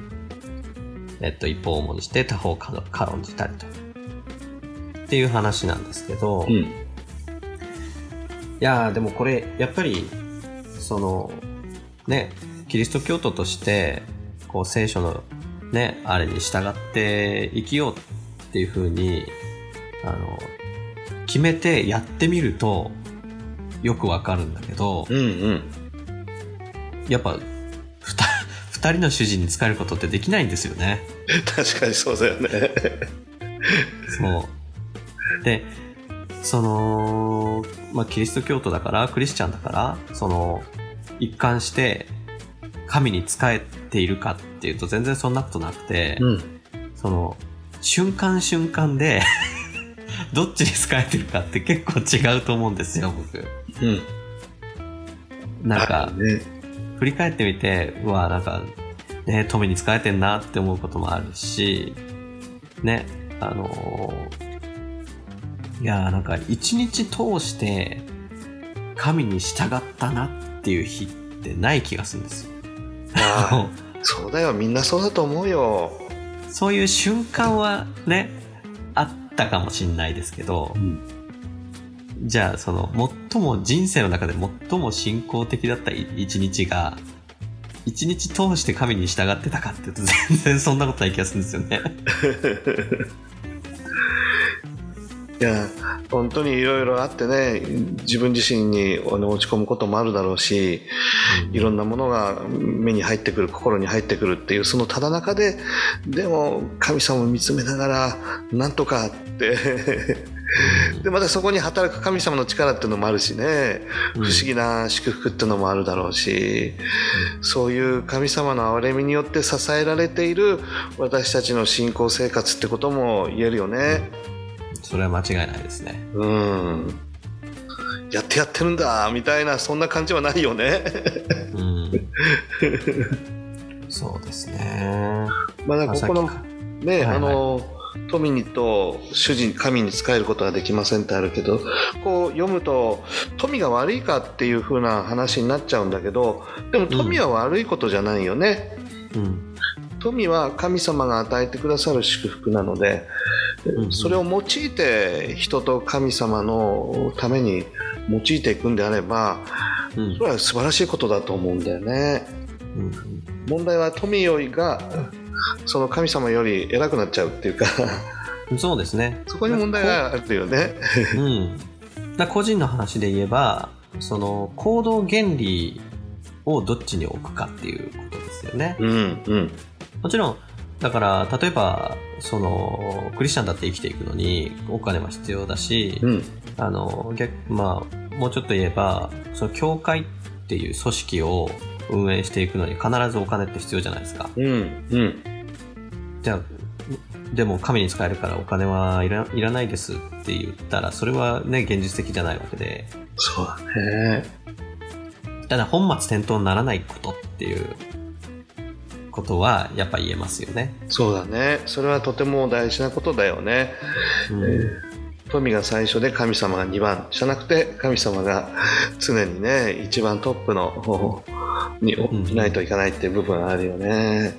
えっと、一方を重にして他方を軽軽んじたりと。っていう話なんですけど、いうんやーでもこれ、やっぱり、その、ね、キリスト教徒として、こう聖書のね、あれに従って生きようっていうふうに、あの、決めてやってみると、よくわかるんだけど、うんうんやっぱ、ふた、二人の主人に仕えることってできないんですよね。確かにそうだよね。そう。で、その、まあ、キリスト教徒だから、クリスチャンだから、その、一貫して、神に仕えているかっていうと全然そんなことなくて、うん。その、瞬間瞬間で、(laughs) どっちに仕えてるかって結構違うと思うんですよ、僕。うん。なんか、ね。振り返ってみて、うわ、なんか、ね、富に仕えてんなって思うこともあるし、ね、あのーいやーなんか一日通して神に従ったなっていう日ってない気がするんですよ。ああ、(laughs) そうだよ。みんなそうだと思うよ。そういう瞬間はね、あったかもしんないですけど、ん。じゃあその最も人生の中で最も信仰的だった一日が、一日通して神に従ってたかっていうと全然そんなことない気がするんですよね。(laughs) いや、本当にいろいろあってね、自分自身に落ち込むこともあるだろうし、いろんなものが目に入ってくる、心に入ってくるっていう、そのただ中で、でも神様を見つめながら、なんとかって、で、またそこに働く神様の力っていうのもあるしね、うん。不思議な祝福っていうのもあるだろうし、そういう神様の憐れみによって支えられている私たちの信仰生活ってことも言えるよね。それは間違いないですね。うん。やってやってるんだみたいなそんな感じはないよね。うん。そうですね。まだここのね、はいはいあの富にと主人神に仕えることができませんってあるけどこう読むと富が悪いかっていう風な話になっちゃうんだけどでも富は悪いことじゃないよね、きうん。富は神様が与えてくださる祝福なので、それを用いて人と神様のために用いていくんであればうん。それは素晴らしいことだと思うんだよね。うん問題は富よりがその神様より偉くなっちゃうっていうか。うんそうですね。そこに問題があるよね。うん。個人の話で言えば、その行動原理をどっちに置くかっていうことですよね。うんうん。もちろん、だから、例えば、その、クリスチャンだって生きていくのに、お金は必要だし、うん。あの、逆、まあ、もうちょっと言えば、その、教会っていう組織を運営していくのに必ずお金って必要じゃないですか。うんうん。じゃあ、でも神に使えるからお金はいらいらないですって言ったら、それはね、現実的じゃないわけで、そうだね。ただ本末転倒にならないことっていうことはやっぱ言えますよね。そうだね。それはとても大事なことだよね。うん。えー富が最初で神様が2番じゃなくて神様が常にね一番トップの方にんいないといけないっていう部分あるよね、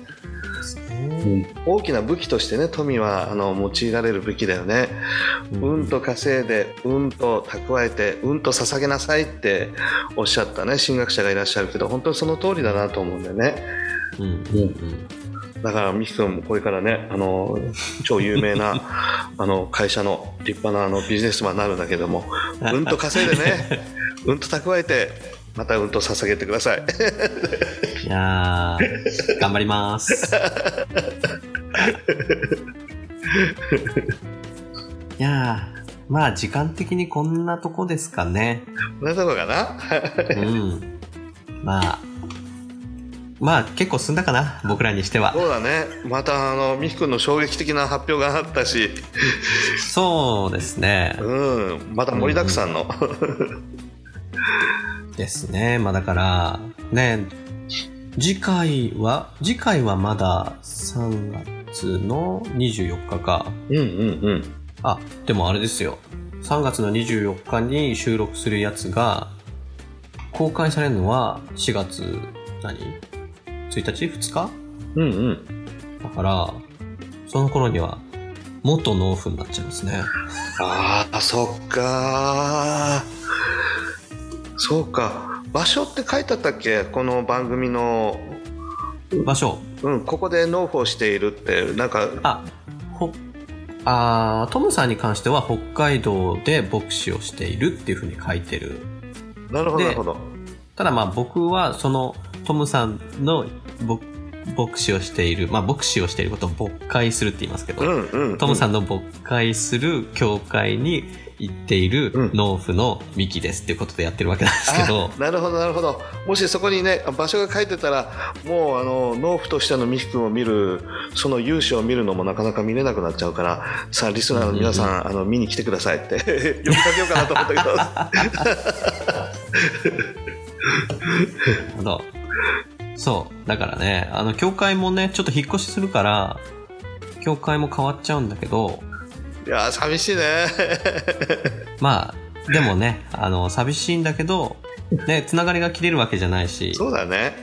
ですね。大きな武器としてね富はあの用いられる武器だよね。うんと稼いでうんと蓄えてうんと捧げなさいっておっしゃったね神学者がいらっしゃるけど本当にその通りだなと思うんだよねうんうんうんだからミキ君もこれからねあの超有名な (laughs) あの会社の立派なあのビジネスマンになるんだけどもうんと稼いでねうんと蓄えてまたうんと捧げてくださいいやー、頑張ります。いやー、まあ時間的にこんなとこですかね。こんなとこかな？うん。まあ、まあ結構進んだかな、僕らにしては。そうだねまたあのミキ君の衝撃的な発表があったしそうですね。うんまた盛りだくさんの、ですね。まあだから、ね、次回は、次回はまだ3月の24日か。うんうんうんあ、でもあれですよ。3月の24日に収録するやつが、公開されるのは4月何？?1 日 ?2 日？うんうんだから、その頃には、元納付になっちゃいますね。ああそっかそうか場所って書いてあったっけ？この番組の場所。うんここで納付をしているってなんかあ、ほ、あートムさんに関しては北海道で牧師をしているっていうふうに書いてる。なるほどでなるほどただまあ僕はそのトムさんの僕牧師をしている、まあ牧師をしていることを牧会するって言いますけど、うんうん、トムさんの牧会する教会に行っているうん。農夫のミキですっていうことでやってるわけなんですけど、あなるほどなるほど。もしそこにね場所が書いてたらもうあの農夫としてのミキ君を見るその勇姿を見るのもなかなか見れなくなっちゃうからさあリスナーの皆さん、あの見に来てくださいって (laughs) 呼びかけようかなと思ったけど。なるほどそう。だからね、あの、教会もね、ちょっと引っ越しするから、教会も変わっちゃうんだけど、いやー寂しいね。(laughs) まあ、でもね、あの、寂しいんだけど、ね、つながりが切れるわけじゃないし、そうだね。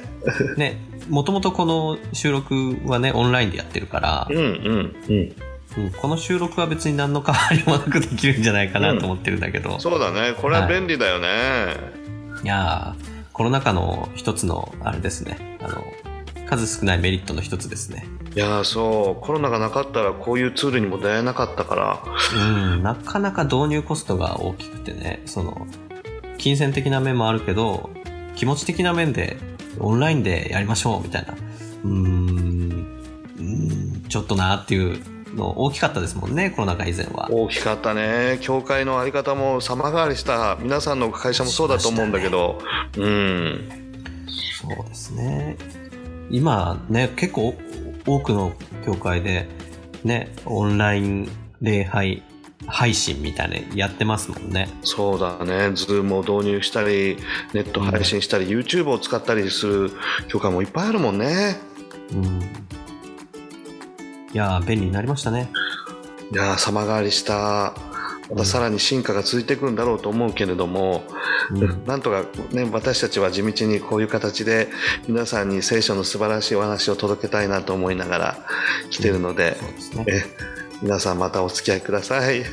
ね、もともとこの収録はね、オンラインでやってるからうん、うんうん。うんこの収録は別に何の変わりもなくできるんじゃないかなと思ってるんだけど、そうだね。これは便利だよね、いやー、コロナ禍の一つの、あれですね、あの、数少ないメリットの一つですね。い、やーそうコロナがなかったらこういうツールにも出会えなかったからうん、なかなか導入コストが大きくてね、その、金銭的な面もあるけど、気持ち的な面で、オンラインでやりましょう、みたいな。うーん、うーんちょっとなっていうの大きかったですもんね、コロナ禍以前は。大きかったね教会のあり方も様変わりした皆さんの会社もそうだと思うんだけど、うんそうですね。今ね、結構多くの教会で、ね、オンライン礼拝配信みたいなのやってますもんね。そうだね、ズームを導入したり、ネット配信したり、YouTube を使ったりする教会もいっぱいあるもんね。うん。いやー、便利になりましたね。いやー、様変わりした。またさらに進化が続いていくんだろうと思うけれども、うん。なんとか、ね、私たちは地道にこういう形で皆さんに聖書の素晴らしいお話を届けたいなと思いながら来てるので、そうですね。え皆さんまたお付き合いください。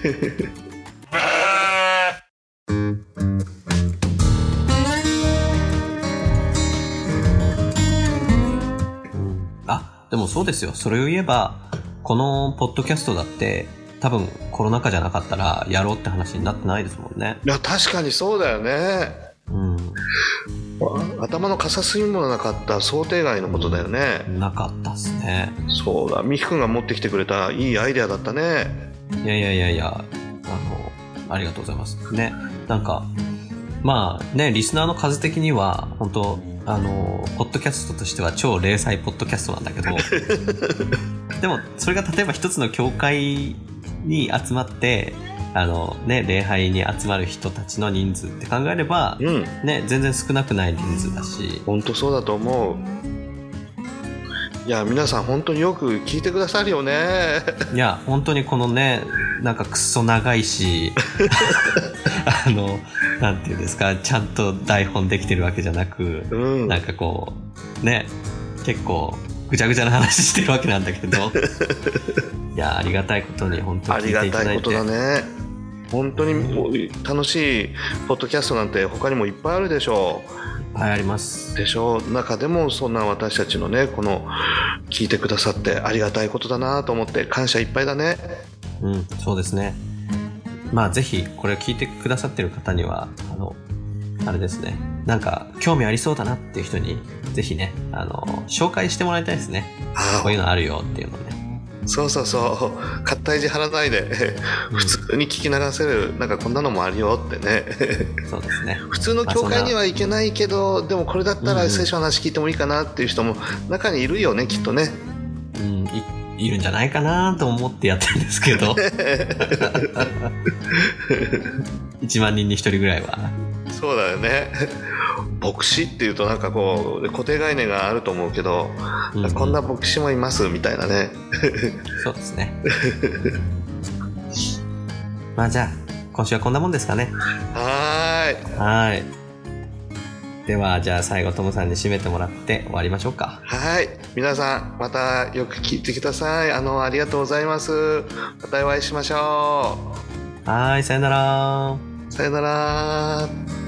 でもそうですよ。それを言えば、このポッドキャストだって、多分コロナ禍じゃなかったらやろうって話になってないですもんね。いや、確かにそうだよね。うん。頭の片隅もなかった想定外のことだよね。なかったっすね。そうだ、ミキ君が持ってきてくれたいいアイデアだったね。いやいやいやいや、あの、ありがとうございます。ね。なんか、まあね、リスナーの数的には、本当あの、ポッドキャストとしては超零細ポッドキャストなんだけど、(laughs) でも、それが例えば一つの教会に集まって、あのね、礼拝に集まる人たちの人数って考えれば、うん、ね、全然少なくない人数だし、本当そうだと思う。いや、皆さん本当によく聞いてくださるよね。いや、本当にこのね、なんかくっそ長いし、あの、なんていうんですか、ちゃんと台本できてるわけじゃなく、うん。なんかこう、ね、結構ぐちゃぐちゃな話してるわけなんだけど、(laughs) いや、ありがたいことに本当あに聞いていただいて。りがたいことだね。本当に楽しいポッドキャストなんて他にもいっぱいあるでしょう。ぱいあります。でしょう中でもそんな私たちのねこの聞いてくださってありがたいことだなと思って感謝いっぱいだねうん、そうですね。まあ、ぜひ、これを聞いてくださってる方には、あの、あれですね。なんか、興味ありそうだなっていう人に、ぜひね、あの、紹介してもらいたいですね。あこういうのあるよっていうのね。そうそうそう。買った意地張らないで。うん。普通に聞き流せる。なんかこんなのもあるよってね。そうですね。普通の教会には行けないけどでもこれだったら聖書の話聞いてもいいかなっていう人も中にいるよねきっとね。うん、いいるんじゃないかなと思ってやってるんですけど。(laughs) 1万人に1人ぐらいは。そうだよね牧師っていうとなんかこう固定概念があると思うけど、うんこんな牧師もいますみたいなねそうですね。まあじゃあ、今週はこんなもんですかね。はーいはい。では、じゃあ最後トムさんに締めてもらって終わりましょうか。はい。皆さん、またよく聞いてください。あの、ありがとうございます。またお会いしましょはい、さよなら。さよなら。